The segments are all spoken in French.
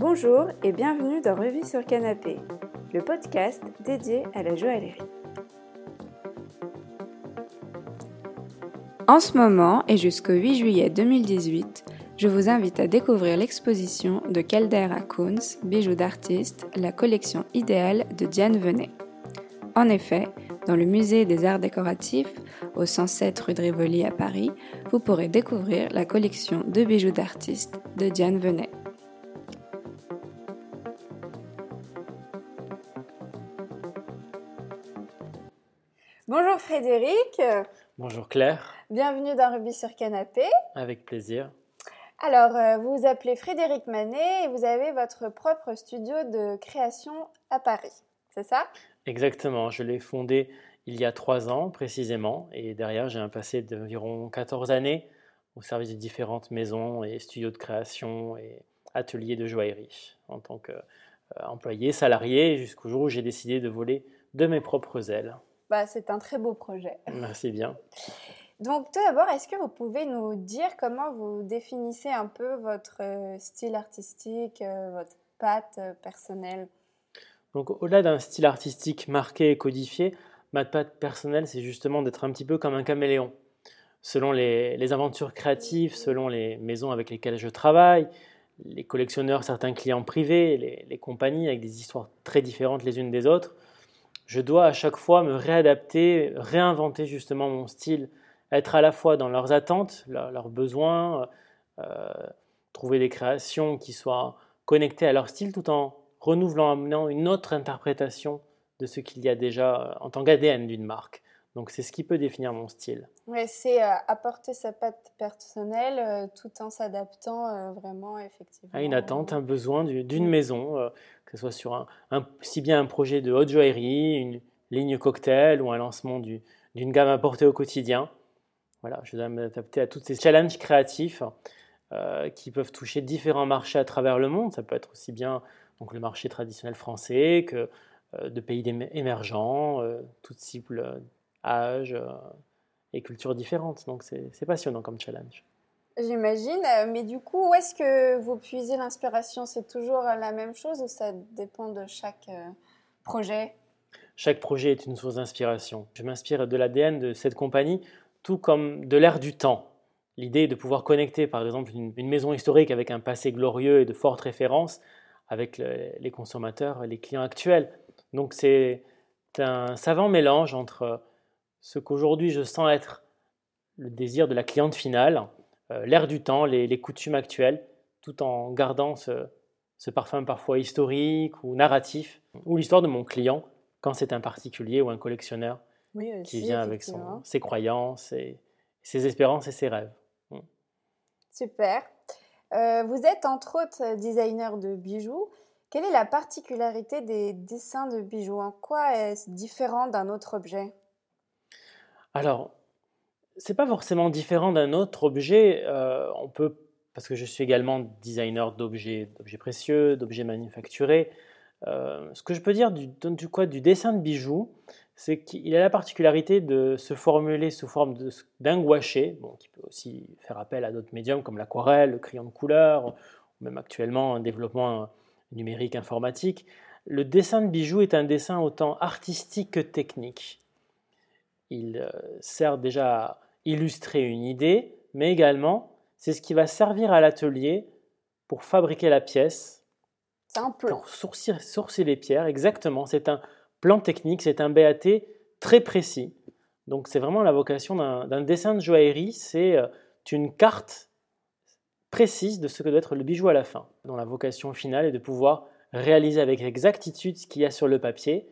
Bonjour et bienvenue dans Revue sur Canapé, le podcast dédié à la joaillerie. En ce moment et jusqu'au 8 juillet 2018, je vous invite à découvrir l'exposition de Caldera Kunz, bijoux d'artiste, la collection idéale de Diane Venet. En effet, dans le musée des arts décoratifs, au 107 rue de Rivoli à Paris, vous pourrez découvrir la collection de bijoux d'artistes de Diane Venet. Bonjour Frédéric. Bonjour Claire. Bienvenue dans Ruby sur Canapé. Avec plaisir. Alors, euh, vous vous appelez Frédéric Manet et vous avez votre propre studio de création à Paris, c'est ça? Exactement, je l'ai fondé il y a trois ans précisément et derrière j'ai un passé d'environ 14 années au service de différentes maisons et studios de création et ateliers de joaillerie en tant qu'employé, salarié jusqu'au jour où j'ai décidé de voler de mes propres ailes. Bah, c'est un très beau projet. Merci bien. Donc tout d'abord, est-ce que vous pouvez nous dire comment vous définissez un peu votre euh, style artistique, euh, votre patte euh, personnelle? Donc au-delà d'un style artistique marqué et codifié, ma patte personnelle, c'est justement d'être un petit peu comme un caméléon. Selon les, aventures créatives, selon les maisons avec lesquelles je travaille, les collectionneurs, certains clients privés, les, les compagnies avec des histoires très différentes les unes des autres, je dois à chaque fois me réadapter, réinventer justement mon style, être à la fois dans leurs attentes, leurs besoins, euh, trouver des créations qui soient connectées à leur style tout en renouvelant, amenant une autre interprétation de ce qu'il y a déjà euh, en tant qu'ADN d'une marque. Donc c'est ce qui peut définir mon style. Ouais, c'est euh, apporter sa patte personnelle tout en s'adaptant vraiment effectivement. À une attente, un besoin d'une maison, que ce soit sur un, si bien un projet de haute joaillerie, une ligne cocktail ou un lancement d'une gamme apportée au quotidien. Voilà, je dois m'adapter à tous ces challenges créatifs euh, qui peuvent toucher différents marchés à travers le monde. Ça peut être aussi bien donc, le marché traditionnel français que euh, de pays émergents, euh, toutes cibles, âges et cultures différentes. Donc c'est passionnant comme challenge. J'imagine, mais du coup, où est-ce que vous puisez l'inspiration? C'est toujours la même chose ou ça dépend de chaque euh, projet? Chaque projet est une source d'inspiration. Je m'inspire de l'ADN de cette compagnie, tout comme de l'air du temps. L'idée de pouvoir connecter, par exemple, une, maison historique avec un passé glorieux et de fortes références avec les consommateurs, les clients actuels. Donc c'est un savant mélange entre ce qu'aujourd'hui je sens être le désir de la cliente finale, euh, l'air du temps, les, coutumes actuelles, tout en gardant ce, parfum parfois historique ou narratif, ou l'histoire de mon client quand c'est un particulier ou un collectionneur qui vient avec ses croyances, ses espérances et ses rêves. Mm. Super. Euh, vous êtes entre autres designer de bijoux. Quelle est la particularité des dessins de bijoux? En quoi est-ce différent d'un autre objet? Alors, c'est pas forcément différent d'un autre objet. Euh, on peut, parce que je suis également designer d'objets, d'objets précieux, d'objets manufacturés. Euh, ce que je peux dire du, dessin de bijoux, c'est qu'il a la particularité de se formuler sous forme d'un gouaché, bon, qui peut aussi faire appel à d'autres médiums comme l'aquarelle, le crayon de couleur, ou même actuellement un développement numérique informatique. Le dessin de bijoux est un dessin autant artistique que technique. Il euh, sert déjà à illustrer une idée, mais également c'est ce qui va servir à l'atelier pour fabriquer la pièce. C'est un plan. Pour sourcer, les pierres, exactement. C'est un plan technique, c'est un BAT très précis. Donc c'est vraiment la vocation d'un dessin de joaillerie, c'est euh, une carte précise de ce que doit être le bijou à la fin, dont la vocation finale est de pouvoir réaliser avec exactitude ce qu'il y a sur le papier.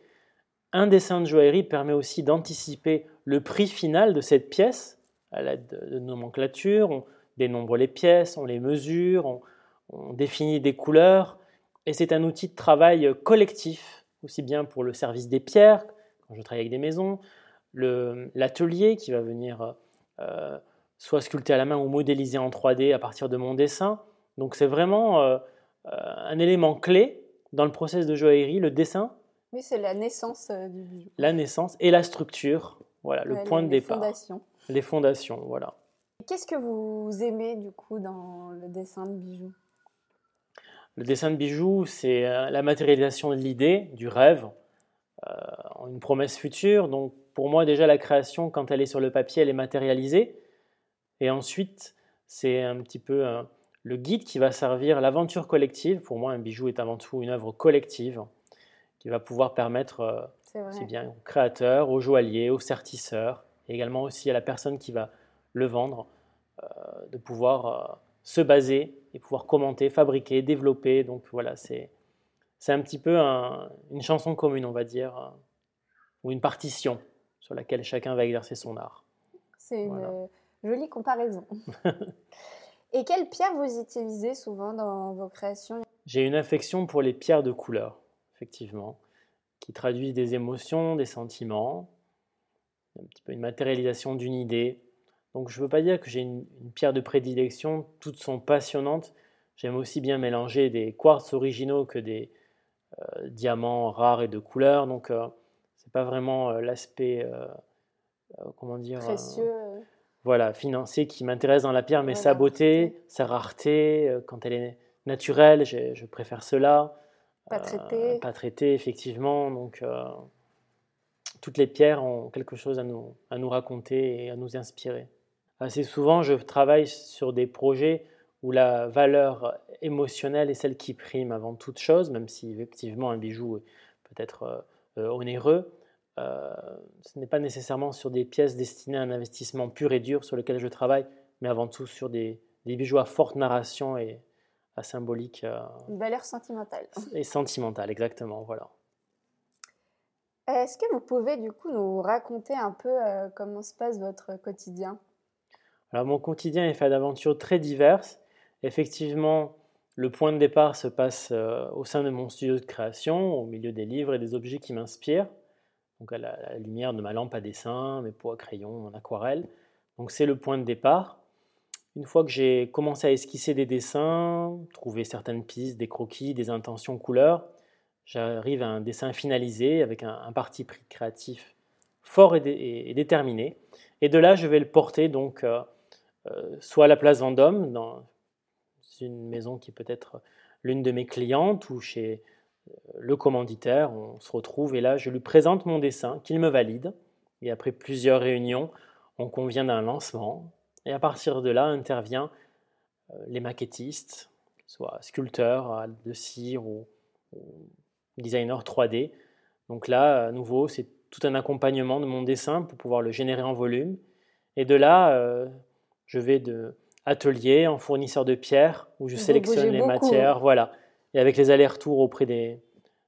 Un dessin de joaillerie permet aussi d'anticiper le prix final de cette pièce à l'aide de, nomenclature, on dénombre les pièces, on les mesure, on, définit des couleurs, et c'est un outil de travail collectif, aussi bien pour le service des pierres, quand je travaille avec des maisons, l'atelier qui va venir euh, soit sculpter à la main ou modéliser en 3D à partir de mon dessin. Donc c'est vraiment euh, euh, un élément clé dans le process de joaillerie, le dessin. Oui, c'est la naissance du bijou. La naissance et la structure, voilà, le point de départ. Fondations les fondations, voilà. Qu'est-ce que vous aimez du coup dans le dessin de bijoux? Le dessin de bijoux, c'est euh, la matérialisation de l'idée, du rêve, euh, une promesse future. Donc pour moi déjà la création, quand elle est sur le papier, elle est matérialisée. Et ensuite, c'est un petit peu le guide qui va servir l'aventure collective. Pour moi, un bijou est avant tout une œuvre collective qui va pouvoir permettre aussi bien aux créateurs, aux joailliers, aux sertisseurs, et également aussi à la personne qui va le vendre, euh, de pouvoir euh, se baser et pouvoir commenter, fabriquer, développer. Donc voilà, c'est c'est un petit peu une chanson commune, on va dire, euh, ou une partition sur laquelle chacun va exercer son art. C'est une jolie comparaison. et quelles pierres vous utilisez souvent dans vos créations? J'ai une affection pour les pierres de couleur, effectivement, qui traduisent des émotions, des sentiments, un petit peu une matérialisation d'une idée. Donc je ne veux pas dire que j'ai une, pierre de prédilection, toutes sont passionnantes. J'aime aussi bien mélanger des quartz originaux que des euh, diamants rares et de couleur. Donc ce euh, c'est pas vraiment euh, l'aspect comment dire précieux. voilà, financier qui m'intéresse dans la pierre, mais sa beauté, sa rareté, quand elle est naturelle, je, préfère cela. Pas traité. pas traité, effectivement. Donc toutes les pierres ont quelque chose à nous, à nous raconter et à nous inspirer. Assez souvent, je travaille sur des projets où la valeur émotionnelle est celle qui prime avant toute chose, même si effectivement un bijou peut être euh, euh, onéreux. Euh, ce n'est pas nécessairement sur des pièces destinées à un investissement pur et dur sur lequel je travaille, mais avant tout sur des, des bijoux à forte narration et symbolique. Une valeur sentimentale. Et sentimentale, exactement, voilà. Est-ce que vous pouvez du coup nous raconter un peu euh, comment se passe votre quotidien? Alors mon quotidien est fait d'aventures très diverses. Effectivement, le point de départ se passe euh, au sein de mon studio de création, au milieu des livres et des objets qui m'inspirent. Donc à la, lumière de ma lampe à dessin, mes pots à crayon, mon aquarelle. Donc c'est le point de départ. Une fois que j'ai commencé à esquisser des dessins, trouver certaines pistes, des croquis, des intentions couleurs, j'arrive à un dessin finalisé avec un, parti pris créatif fort et, déterminé. Et de là, je vais le porter donc euh, euh, soit à la place Vendôme, dans une maison qui peut être l'une de mes clientes, ou chez euh, le commanditaire, on se retrouve et là, je lui présente mon dessin, qu'il me valide. Et après plusieurs réunions, on convient d'un lancement. Et à partir de là, intervient les maquettistes, soit sculpteurs de cire ou designer 3D. Donc là, à nouveau, c'est tout un accompagnement de mon dessin pour pouvoir le générer en volume. Et de là, euh, je vais de atelier en fournisseur de pierres où je sélectionne les matières. Voilà. Et avec les allers-retours auprès des,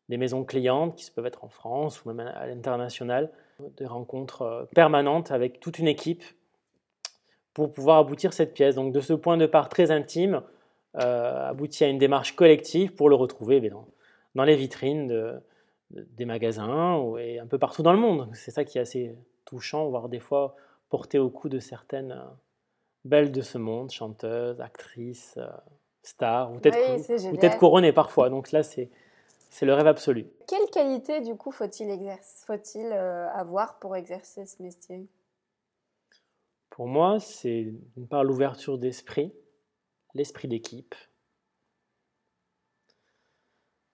des, maisons clientes qui peuvent être en France ou même à l'international, des rencontres euh, permanentes avec toute une équipe pour pouvoir aboutir cette pièce. Donc de ce point de part très intime, euh, aboutit à une démarche collective pour le retrouver eh dans, dans les vitrines des magasins et un peu partout dans le monde. C'est ça qui est assez touchant, voire des fois porté au cou de certaines euh, belles de ce monde, chanteuses, actrices, euh, stars, ou peut-être couronnées parfois. Donc là, c'est c'est le rêve absolu. Quelle qualité, du coup, faut-il faut euh, avoir pour exercer ce métier? Pour moi, c'est d'une part l'ouverture d'esprit, l'esprit d'équipe,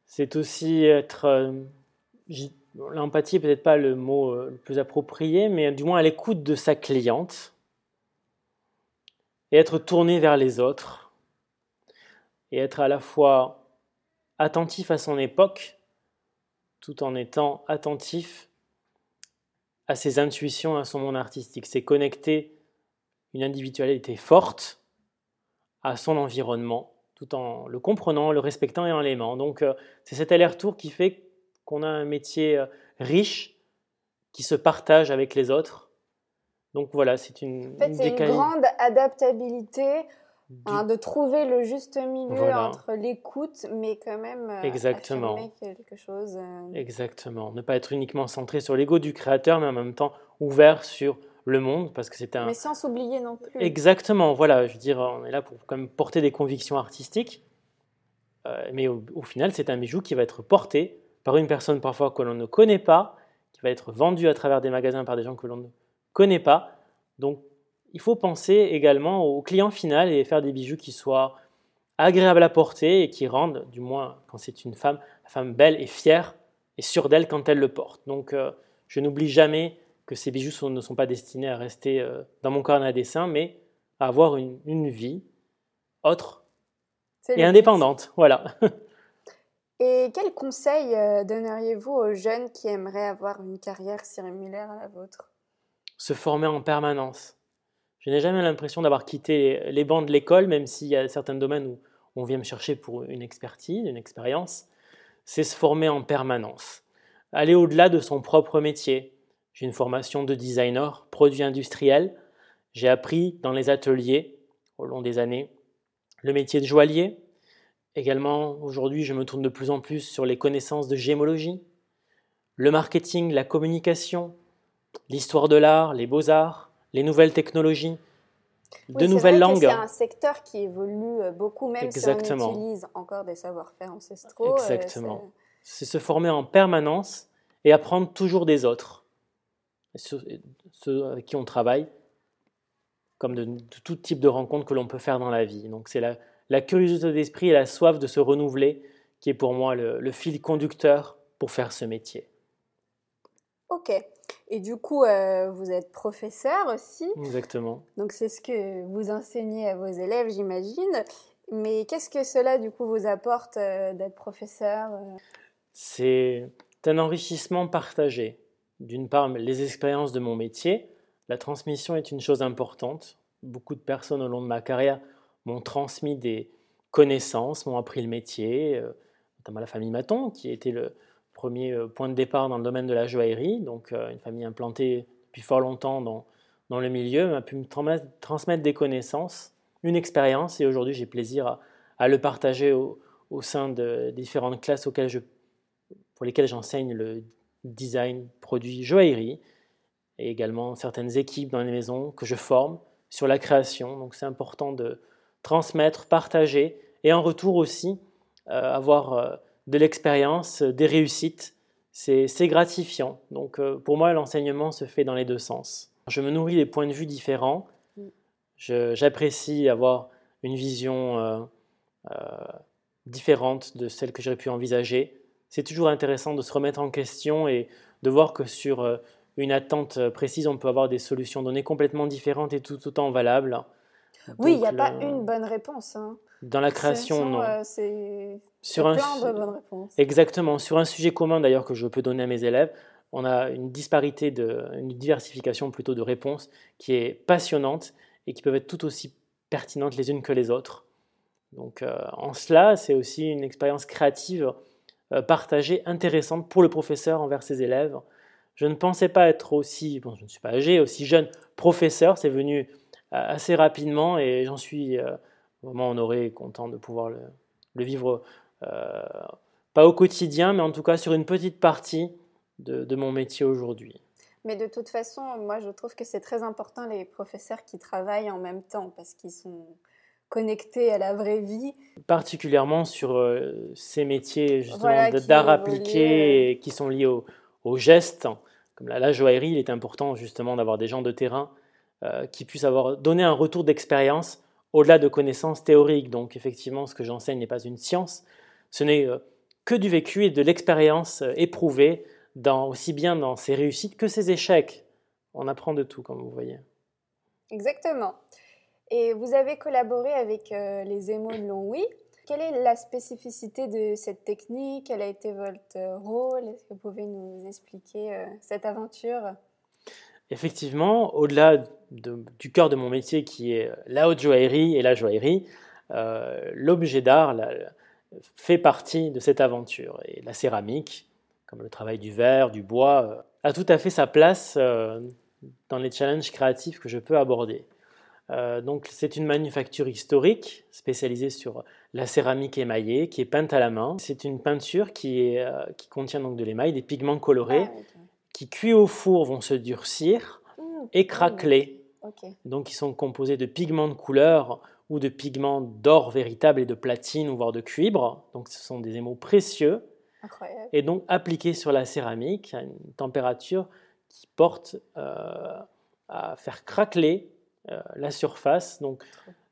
c'est aussi être. Euh, l'empathie peut-être pas le mot euh, le plus approprié, mais du moins à l'écoute de sa cliente et être tourné vers les autres et être à la fois attentif à son époque tout en étant attentif à ses intuitions, à son monde artistique. C'est connecter une individualité forte à son environnement tout en le comprenant, le respectant et en l'aimant. Donc euh, c'est cet aller-retour qui fait qu'on a un métier euh, riche qui se partage avec les autres. Donc voilà, c'est une, en fait, c'est une grande adaptabilité hein, de trouver le juste milieu entre l'écoute, mais quand même euh, Exactement. quelque chose. Exactement. Ne pas être uniquement centré sur l'ego du créateur, mais en même temps ouvert sur le monde parce que c'est un. Mais sans s'oublier non plus. Exactement, voilà. Je veux dire, on est là pour quand même porter des convictions artistiques, euh, mais au, final, c'est un bijou qui va être porté par une personne parfois que l'on ne connaît pas, qui va être vendu à travers des magasins par des gens que l'on ne connaît pas. Donc, il faut penser également au client final et faire des bijoux qui soient agréables à porter et qui rendent, du moins quand c'est une femme, la femme belle et fière et sûre d'elle quand elle le porte. Donc euh, je n'oublie jamais que ces bijoux ne sont pas destinés à rester euh, dans mon carnet à dessin, mais à avoir une, une vie autre et indépendante. Voilà. Et quels conseils euh, donneriez-vous aux jeunes qui aimeraient avoir une carrière similaire à la vôtre? Se former en permanence. Je n'ai jamais l'impression d'avoir quitté les bancs de l'école, même s'il y a certains domaines où on vient me chercher pour une expertise, une expérience. C'est se former en permanence. Aller au-delà de son propre métier. J'ai une formation de designer, produit industriel. J'ai appris dans les ateliers, au long des années, le métier de joaillier, Également, aujourd'hui, je me tourne de plus en plus sur les connaissances de gémologie, le marketing, la communication, l'histoire de l'art, les beaux-arts, les nouvelles technologies, de nouvelles langues. C'est un secteur qui évolue euh, beaucoup, même Exactement. si on utilise encore des savoir-faire ancestraux. Euh, Exactement. c'est se former en permanence et apprendre toujours des autres, ceux avec qui on travaille, comme de, de tout type de rencontres que l'on peut faire dans la vie. Donc c'est la, la curiosité d'esprit et la soif de se renouveler qui est pour moi le, fil conducteur pour faire ce métier. Ok. Et du coup, euh, vous êtes professeur aussi. Exactement. Donc c'est ce que vous enseignez à vos élèves, j'imagine. Mais qu'est-ce que cela, du coup, vous apporte euh, d'être professeur euh? C'est un enrichissement partagé. D'une part, les expériences de mon métier. La transmission est une chose importante. Beaucoup de personnes au long de ma carrière m'ont transmis des connaissances, m'ont appris le métier, euh, notamment la famille Maton, qui été le premier euh, point de départ dans le domaine de la joaillerie, donc euh, une famille implantée depuis fort longtemps dans, dans le milieu, m'a pu me transmettre des connaissances, une expérience, et aujourd'hui j'ai plaisir à, le partager au, sein de différentes classes auxquelles je, pour lesquelles j'enseigne le design produit joaillerie, et également certaines équipes dans les maisons que je forme sur la création. Donc c'est important de, transmettre, partager, et en retour aussi euh, avoir euh, de l'expérience, des réussites. C'est gratifiant. Donc euh, pour moi, l'enseignement se fait dans les deux sens. Je me nourris des points de vue différents. J'apprécie avoir une vision différente de celle que j'aurais pu envisager. C'est toujours intéressant de se remettre en question et de voir que sur une attente précise, on peut avoir des solutions données complètement différentes et tout autant valables oui, il n'y a pas une bonne réponse. Hein. Dans la création, non. Euh, c'est sur un plein de bonnes réponses. Exactement. Sur un sujet commun d'ailleurs que je peux donner à mes élèves, on a une disparité, de, une diversification plutôt de réponses qui est passionnante et qui peuvent être tout aussi pertinentes les unes que les autres. Donc euh, en cela, c'est aussi une expérience créative euh, partagée, intéressante pour le professeur envers ses élèves. Je ne pensais pas être aussi, bon, je ne suis pas âgé, aussi jeune professeur. C'est venu assez rapidement et j'en suis euh, vraiment honoré et content de pouvoir le, vivre, euh, pas au quotidien, mais en tout cas sur une petite partie de, mon métier aujourd'hui. Mais de toute façon, moi je trouve que c'est très important les professeurs qui travaillent en même temps parce qu'ils sont connectés à la vraie vie. Particulièrement sur euh, ces métiers justement d'art appliqué qui sont liés au, au geste. Comme la, la joaillerie, il est important justement d'avoir des gens de terrain euh, qui puisse avoir donné un retour d'expérience au-delà de connaissances théoriques. Donc effectivement, ce que j'enseigne n'est pas une science, ce n'est euh, que du vécu et de l'expérience éprouvée, dans, aussi bien dans ses réussites que ses échecs. On apprend de tout, comme vous voyez. Exactement. Et vous avez collaboré avec les émaux de Longwy. Quelle est la spécificité de cette technique? Quel a été votre rôle? Est-ce que vous pouvez nous expliquer cette aventure? Effectivement, au-delà du cœur de mon métier qui est la haute joaillerie et la joaillerie, euh, l'objet d'art fait partie de cette aventure. Et la céramique, comme le travail du verre, du bois, euh, a tout à fait sa place euh, dans les challenges créatifs que je peux aborder. Donc c'est une manufacture historique spécialisée sur la céramique émaillée qui est peinte à la main. C'est une peinture qui, contient donc de l'émail, des pigments colorés. Ah, qui cuits au four vont se durcir mmh. et craqueler. Donc ils sont composés de pigments de couleur ou de pigments d'or véritable et de platine ou voire de cuivre. Donc ce sont des émaux précieux. Et donc appliqués sur la céramique à une température qui porte euh, à faire craqueler euh, la surface. Donc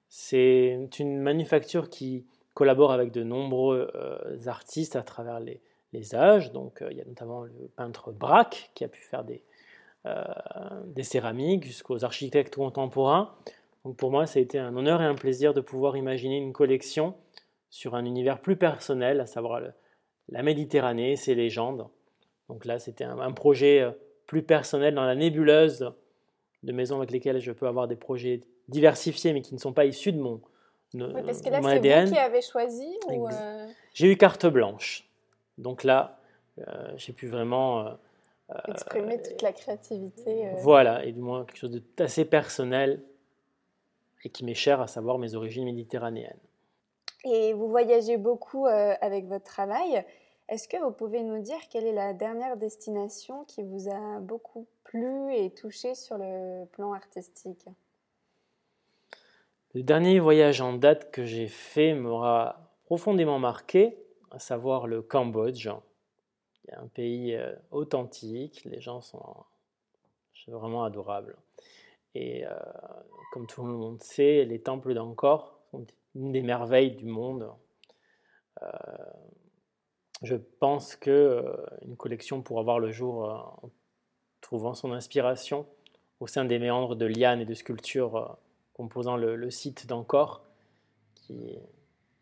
c'est une manufacture qui collabore avec de nombreux artistes à travers les, les âges. Donc, il y a notamment le peintre Braque qui a pu faire des, des céramiques jusqu'aux architectes contemporains. Donc, pour moi, ça a été un honneur et un plaisir de pouvoir imaginer une collection sur un univers plus personnel, à savoir la Méditerranée, ses légendes. Donc là, c'était un, projet euh, plus personnel dans la nébuleuse de maisons avec lesquelles je peux avoir des projets diversifiés, mais qui ne sont pas issus de mon, oui, parce que là, c'est vous qui avez choisi euh? J'ai eu carte blanche. Donc là, euh, j'ai pu vraiment... Exprimer toute la créativité. Voilà, et du moins quelque chose d'assez personnel et qui m'est cher, à savoir mes origines méditerranéennes. Et vous voyagez beaucoup euh, avec votre travail. Est-ce que vous pouvez nous dire quelle est la dernière destination qui vous a beaucoup et touché sur le plan artistique Le dernier voyage en date que j'ai fait m'aura profondément marqué, à savoir le Cambodge. C'est un pays euh, authentique, les gens sont vraiment adorables. Et euh, comme tout le monde sait, les temples d'Angkor sont une des merveilles du monde. Euh, je pense que une collection pourra voir le jour trouvant son inspiration au sein des méandres de lianes et de sculptures composant le, site d'Ancor, qui,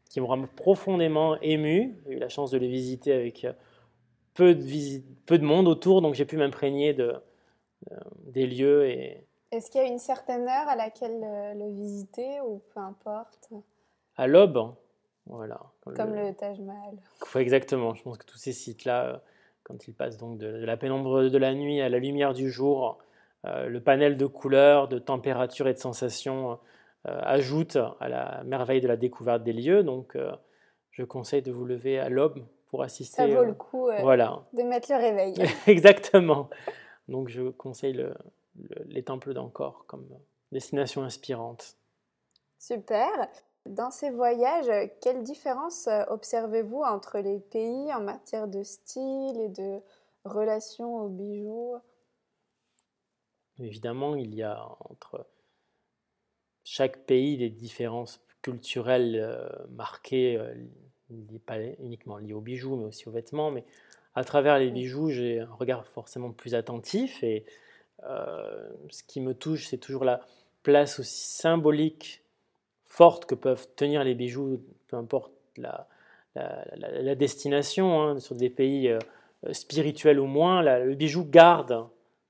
qui m'aura profondément ému. J'ai eu la chance de les visiter avec peu de, peu de monde autour, donc j'ai pu m'imprégner de, des lieux. Et... Est-ce qu'il y a une certaine heure à laquelle le visiter ou peu importe? À l'aube. Voilà. Comme le, Taj Mahal. Exactement. Je pense que tous ces sites-là, euh, quand ils passent donc de, la pénombre de la nuit à la lumière du jour, euh, le panel de couleurs, de température et de sensations euh, ajoute à la merveille de la découverte des lieux. Donc, je conseille de vous lever à l'aube pour assister. Ça vaut le coup voilà. de mettre le réveil. Exactement. Donc, je conseille les temples d'Ancor comme destination inspirante. Super. Dans ces voyages, quelle différence euh, observez-vous entre les pays en matière de style et de relation aux bijoux? Évidemment, il y a entre chaque pays des différences culturelles euh, marquées, euh, pas uniquement liées aux bijoux, mais aussi aux vêtements. Mais à travers les bijoux, j'ai un regard forcément plus attentif. Et ce qui me touche, c'est toujours la place aussi symbolique fortes que peuvent tenir les bijoux, peu importe la, destination, hein, sur des pays euh, spirituels ou moins, le bijou garde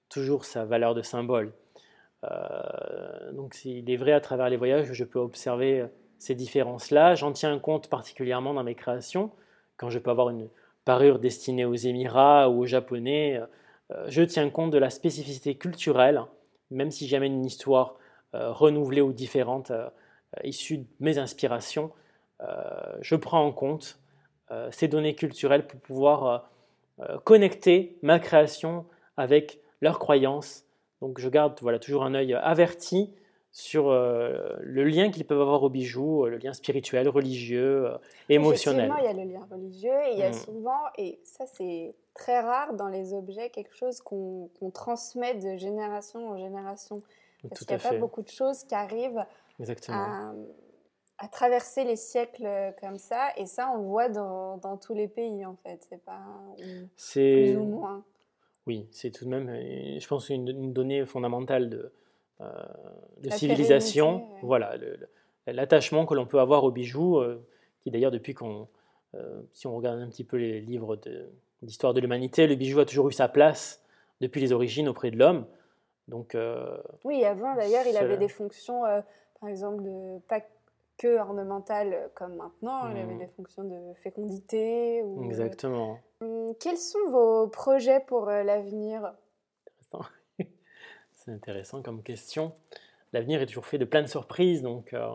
toujours sa valeur de symbole. Euh, donc il est vrai à travers les voyages que je peux observer euh, ces différences-là. J'en tiens compte particulièrement dans mes créations, quand je peux avoir une parure destinée aux Émirats ou aux Japonais. je tiens compte de la spécificité culturelle, même si j'amène une histoire renouvelée ou différente euh, issus de mes inspirations, euh, je prends en compte euh, ces données culturelles pour pouvoir connecter ma création avec leurs croyances. Donc je garde voilà, toujours un œil averti sur le lien qu'ils peuvent avoir aux bijoux, le lien spirituel, religieux, émotionnel. Effectivement, il y a le lien religieux et il y a mm. souvent, et ça c'est très rare dans les objets, quelque chose qu'on transmet de génération en génération. Parce qu'il n'y a pas beaucoup de choses qui arrivent à, à, traverser les siècles euh, comme ça. Et ça, on le voit dans, dans tous les pays, en fait. C'est pas plus ou moins. Oui, c'est tout de même, euh, je pense, une, donnée fondamentale de, euh, de civilisation. Voilà, l'attachement que l'on peut avoir aux bijoux, qui d'ailleurs, depuis qu'on. si on regarde un petit peu les livres d'histoire de, l'humanité, le bijou a toujours eu sa place depuis les origines auprès de l'homme. Donc, oui, avant d'ailleurs, il avait des fonctions par exemple, de, pas que ornementale comme maintenant, il y avait mmh. des fonctions de fécondité. Ou, Exactement. Hum, quels sont vos projets pour euh, l'avenir? C'est intéressant comme question. L'avenir est toujours fait de plein de surprises, donc euh,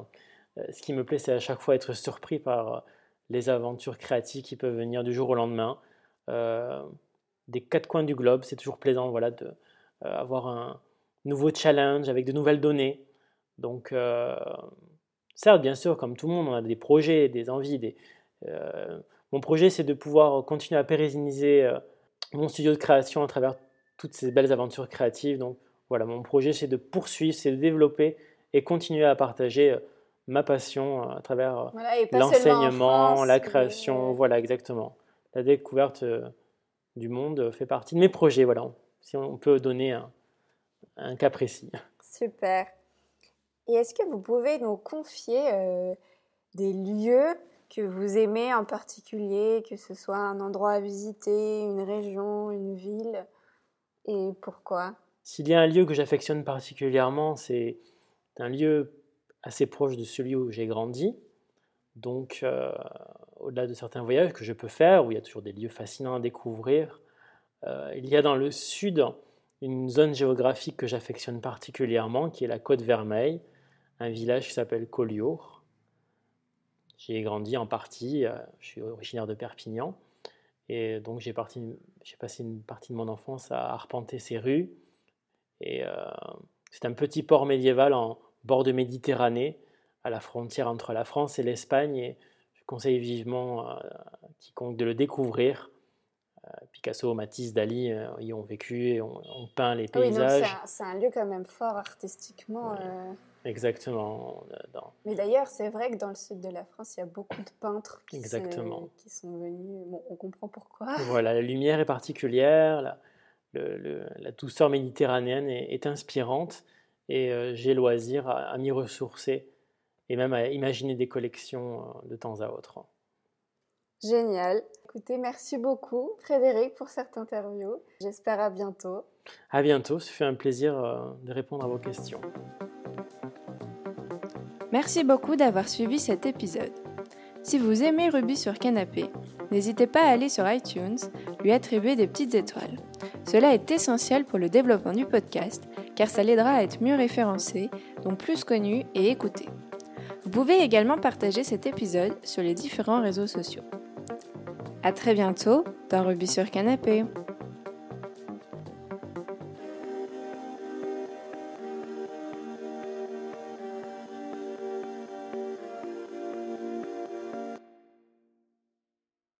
euh, ce qui me plaît, c'est à chaque fois être surpris par les aventures créatives qui peuvent venir du jour au lendemain. des quatre coins du globe, c'est toujours plaisant voilà, d'avoir un nouveau challenge avec de nouvelles données. Donc, euh, certes, bien sûr, comme tout le monde, on a des projets, des envies. Des, euh, mon projet, c'est de pouvoir continuer à pérenniser euh, mon studio de création à travers toutes ces belles aventures créatives. Donc, voilà, mon projet, c'est de poursuivre, c'est de développer et continuer à partager ma passion à travers l'enseignement, la création, voilà exactement. La découverte du monde fait partie de mes projets, voilà. Si on peut donner un, un cas précis. Super. Et est-ce que vous pouvez nous confier euh, des lieux que vous aimez en particulier, que ce soit un endroit à visiter, une région, une ville, et pourquoi? S'il y a un lieu que j'affectionne particulièrement, c'est un lieu assez proche de celui où j'ai grandi. Donc, euh, au-delà de certains voyages que je peux faire, où il y a toujours des lieux fascinants à découvrir, euh, il y a dans le sud une zone géographique que j'affectionne particulièrement, qui est la Côte Vermeille, un village qui s'appelle Collioure. J'y ai grandi en partie, euh, je suis originaire de Perpignan, et donc j'ai passé une partie de mon enfance à arpenter ces rues. Et euh, c'est un petit port médiéval en bord de Méditerranée, à la frontière entre la France et l'Espagne, et je conseille vivement à quiconque de le découvrir. Picasso, Matisse, Dali euh, y ont vécu et ont, peint les paysages. oui, c'est un, lieu quand même fort artistiquement. Euh. Exactement. Mais d'ailleurs, c'est vrai que dans le sud de la France, il y a beaucoup de peintres qui, Exactement. qui sont venus. Bon, on comprend pourquoi. Voilà, la lumière est particulière, la, la douceur méditerranéenne est, inspirante et euh, j'ai loisir à, à m'y ressourcer et même à imaginer des collections de temps à autre. Génial. Écoutez, merci beaucoup Frédéric pour cette interview. J'espère à bientôt. À bientôt, ce fait un plaisir euh, de répondre à vos questions. Merci beaucoup d'avoir suivi cet épisode. Si vous aimez Ruby sur Canapé, n'hésitez pas à aller sur iTunes, lui attribuer des petites étoiles. Cela est essentiel pour le développement du podcast car ça l'aidera à être mieux référencé, donc plus connu et écouté. Vous pouvez également partager cet épisode sur les différents réseaux sociaux. À très bientôt dans Ruby sur Canapé.